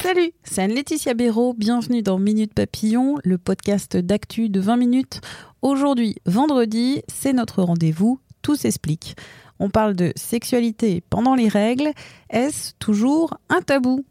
Salut, c'est Anne-Laetitia Béraud. Bienvenue dans Minute Papillon, le podcast d'actu de 20 minutes. Aujourd'hui, vendredi, c'est notre rendez-vous. Tout s'explique. On parle de sexualité pendant les règles. Est-ce toujours un tabou?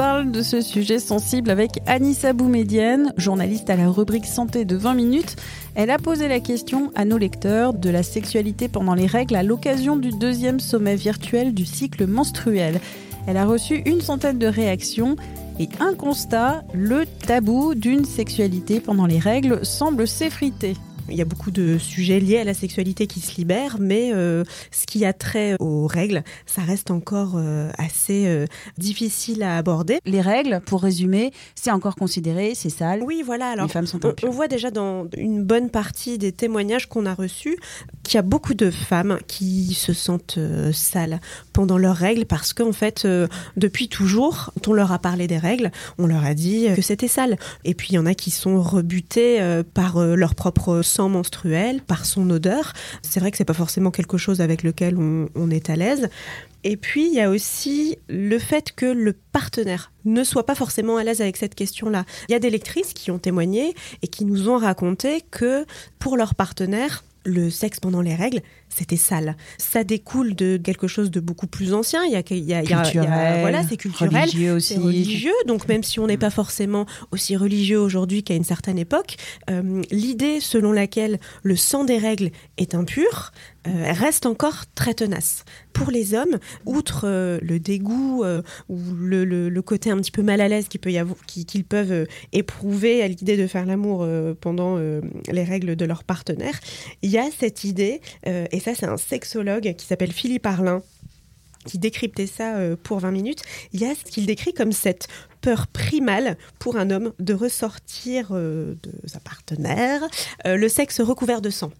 Parle de ce sujet sensible avec Anissa Boumedienne, journaliste à la rubrique santé de 20 minutes. Elle a posé la question à nos lecteurs de la sexualité pendant les règles à l'occasion du deuxième sommet virtuel du cycle menstruel. Elle a reçu une centaine de réactions et un constat, le tabou d'une sexualité pendant les règles semble s'effriter. Il y a beaucoup de sujets liés à la sexualité qui se libèrent, mais euh, ce qui a trait aux règles, ça reste encore euh, assez euh, difficile à aborder. Les règles, pour résumer, c'est encore considéré, c'est sale. Oui, voilà. Alors, les femmes sont on, impures. on voit déjà dans une bonne partie des témoignages qu'on a reçus qu'il y a beaucoup de femmes qui se sentent sales pendant leurs règles parce qu'en fait, depuis toujours, quand on leur a parlé des règles, on leur a dit que c'était sale. Et puis il y en a qui sont rebutés par leur propre sang menstruel, par son odeur. C'est vrai que c'est pas forcément quelque chose avec lequel on, on est à l'aise. Et puis, il y a aussi le fait que le partenaire ne soit pas forcément à l'aise avec cette question-là. Il y a des lectrices qui ont témoigné et qui nous ont raconté que pour leur partenaire, le sexe pendant les règles, c'était sale. Ça découle de quelque chose de beaucoup plus ancien. Il y a, il y a- il y Culturel, voilà, c'est culturel. religieux aussi. C'est religieux, donc même si on n'est pas forcément aussi religieux aujourd'hui qu'à une certaine époque, euh, l'idée selon laquelle le sang des règles est impur euh, reste encore très tenace. Pour les hommes, outre euh, le dégoût ou le, le- le côté un petit peu mal à l'aise qu'ils peut peuvent éprouver à l'idée de faire l'amour pendant les règles de leur partenaire, il y a cette idée, et ça c'est un sexologue qui s'appelle Philippe Arlin, qui décryptait ça euh, pour 20 minutes, il y a ce qu'il décrit comme cette peur primale pour un homme de ressortir euh, de sa partenaire euh, le sexe recouvert de sang.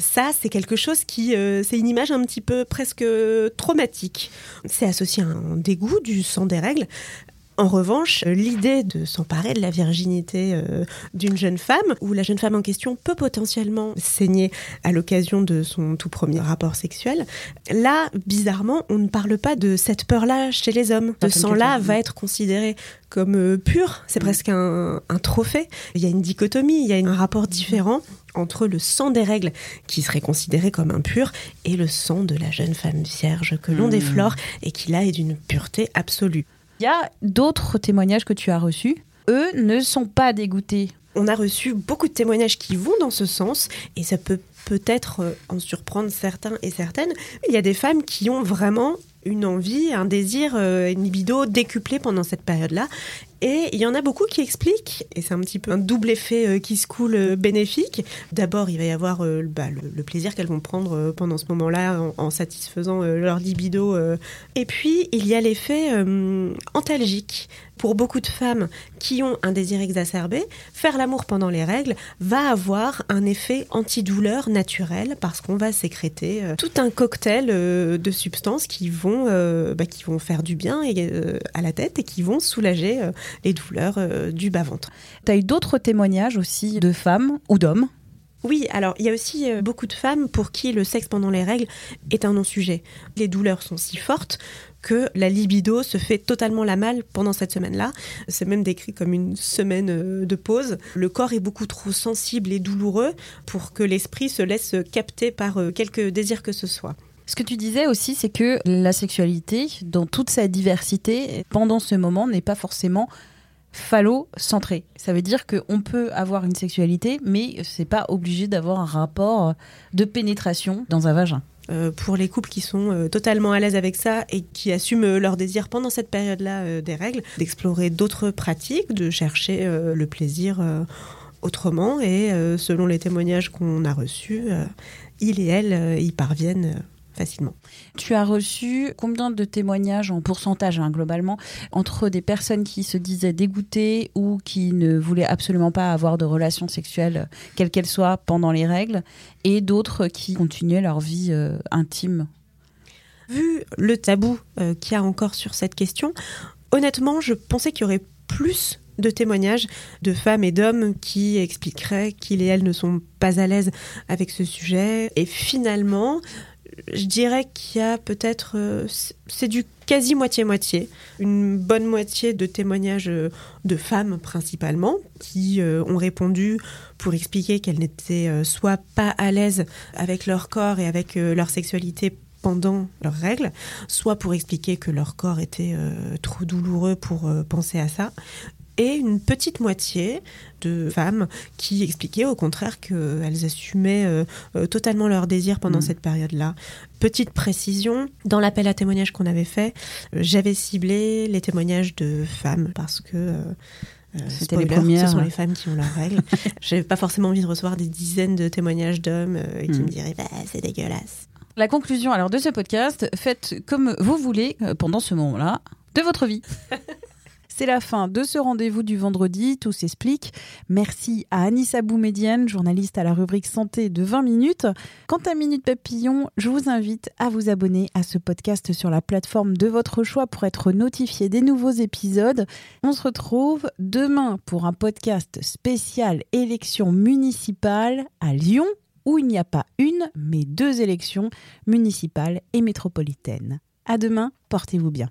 Ça, c'est quelque chose qui, c'est une image un petit peu presque traumatique. C'est associé à un dégoût du sang des règles. En revanche, euh, l'idée de s'emparer de la virginité euh, d'une jeune femme, où la jeune femme en question peut potentiellement saigner à l'occasion de son tout premier rapport sexuel, là, bizarrement, on ne parle pas de cette peur-là chez les hommes. Ce sang-là va être considéré comme euh, pur, c'est presque un, un trophée. Il y a une dichotomie, il y a un rapport différent entre le sang des règles, qui serait considéré comme impur, et le sang de la jeune femme vierge que l'on Hmm. déflore et qui là est d'une pureté absolue. Il y a d'autres témoignages que tu as reçus. Eux ne sont pas dégoûtés. On a reçu beaucoup de témoignages qui vont dans ce sens, et ça peut peut-être euh, en surprendre certains et certaines. Il y a des femmes qui ont vraiment une envie, un désir, euh, une libido décuplée pendant cette période-là. Et il y en a beaucoup qui expliquent, et c'est un petit peu un double effet euh, qui se coule euh, bénéfique. D'abord, il va y avoir euh, bah, le, plaisir qu'elles vont prendre pendant ce moment-là en, satisfaisant leur libido. Et puis, il y a l'effet antalgique. Pour beaucoup de femmes qui ont un désir exacerbé, faire l'amour pendant les règles va avoir un effet antidouleur naturel parce qu'on va sécréter tout un cocktail de substances qui vont, bah, qui vont faire du bien à la tête et qui vont soulager les douleurs euh, du bas-ventre. Tu as eu d'autres témoignages aussi de femmes ou d'hommes? Oui, alors il y a aussi euh, beaucoup de femmes pour qui le sexe pendant les règles est un non-sujet. Les douleurs sont si fortes que la libido se fait totalement la malle pendant cette semaine-là. C'est même décrit comme une semaine euh, de pause. Le corps est beaucoup trop sensible et douloureux pour que l'esprit se laisse capter par quelque désir que ce soit. Ce que tu disais aussi, c'est que la sexualité, dans toute sa diversité, pendant ce moment, n'est pas forcément phallocentrée. Ça veut dire qu'on peut avoir une sexualité, mais c'est pas obligé d'avoir un rapport de pénétration dans un vagin. Euh, pour les couples qui sont euh, totalement à l'aise avec ça et qui assument euh, leur désir pendant cette période-là euh, des règles, d'explorer d'autres pratiques, de chercher le plaisir autrement et selon les témoignages qu'on a reçus, il et elle y parviennent facilement. Tu as reçu combien de témoignages en pourcentage hein, globalement entre des personnes qui se disaient dégoûtées ou qui ne voulaient absolument pas avoir de relations sexuelles, quelles qu'elles soient, pendant les règles, et d'autres qui continuaient leur vie euh, intime? Vu le tabou euh, qu'il y a encore sur cette question, honnêtement, je pensais qu'il y aurait plus de témoignages de femmes et d'hommes qui expliqueraient qu'ils et elles ne sont pas à l'aise avec ce sujet. Et finalement, je dirais qu'il y a peut-être, euh, c'est du quasi moitié-moitié, une bonne moitié de témoignages euh, de femmes principalement, qui euh, ont répondu pour expliquer qu'elles n'étaient soit pas à l'aise avec leur corps et avec leur sexualité pendant leurs règles, soit pour expliquer que leur corps était trop douloureux pour penser à ça, et une petite moitié de femmes qui expliquaient au contraire qu'elles assumaient euh, euh, totalement leur désir pendant mm. cette période-là. Petite précision, dans l'appel à témoignages qu'on avait fait, euh, j'avais ciblé les témoignages de femmes parce que... C'était les premières. Ce sont les femmes qui ont leurs règles. J'avais pas forcément envie de recevoir des dizaines de témoignages d'hommes qui mm. me diraient bah, c'est dégueulasse. La conclusion alors de ce podcast, faites comme vous voulez pendant ce moment-là de votre vie. C'est la fin de ce rendez-vous du vendredi, tout s'explique. Merci à Anissa Boumedienne, journaliste à la rubrique santé de 20 minutes. Quant à Minute Papillon, je vous invite à vous abonner à ce podcast sur la plateforme de votre choix pour être notifié des nouveaux épisodes. On se retrouve demain pour un podcast spécial élection municipale à Lyon où il n'y a pas une, mais deux élections municipales et métropolitaines. À demain, portez-vous bien.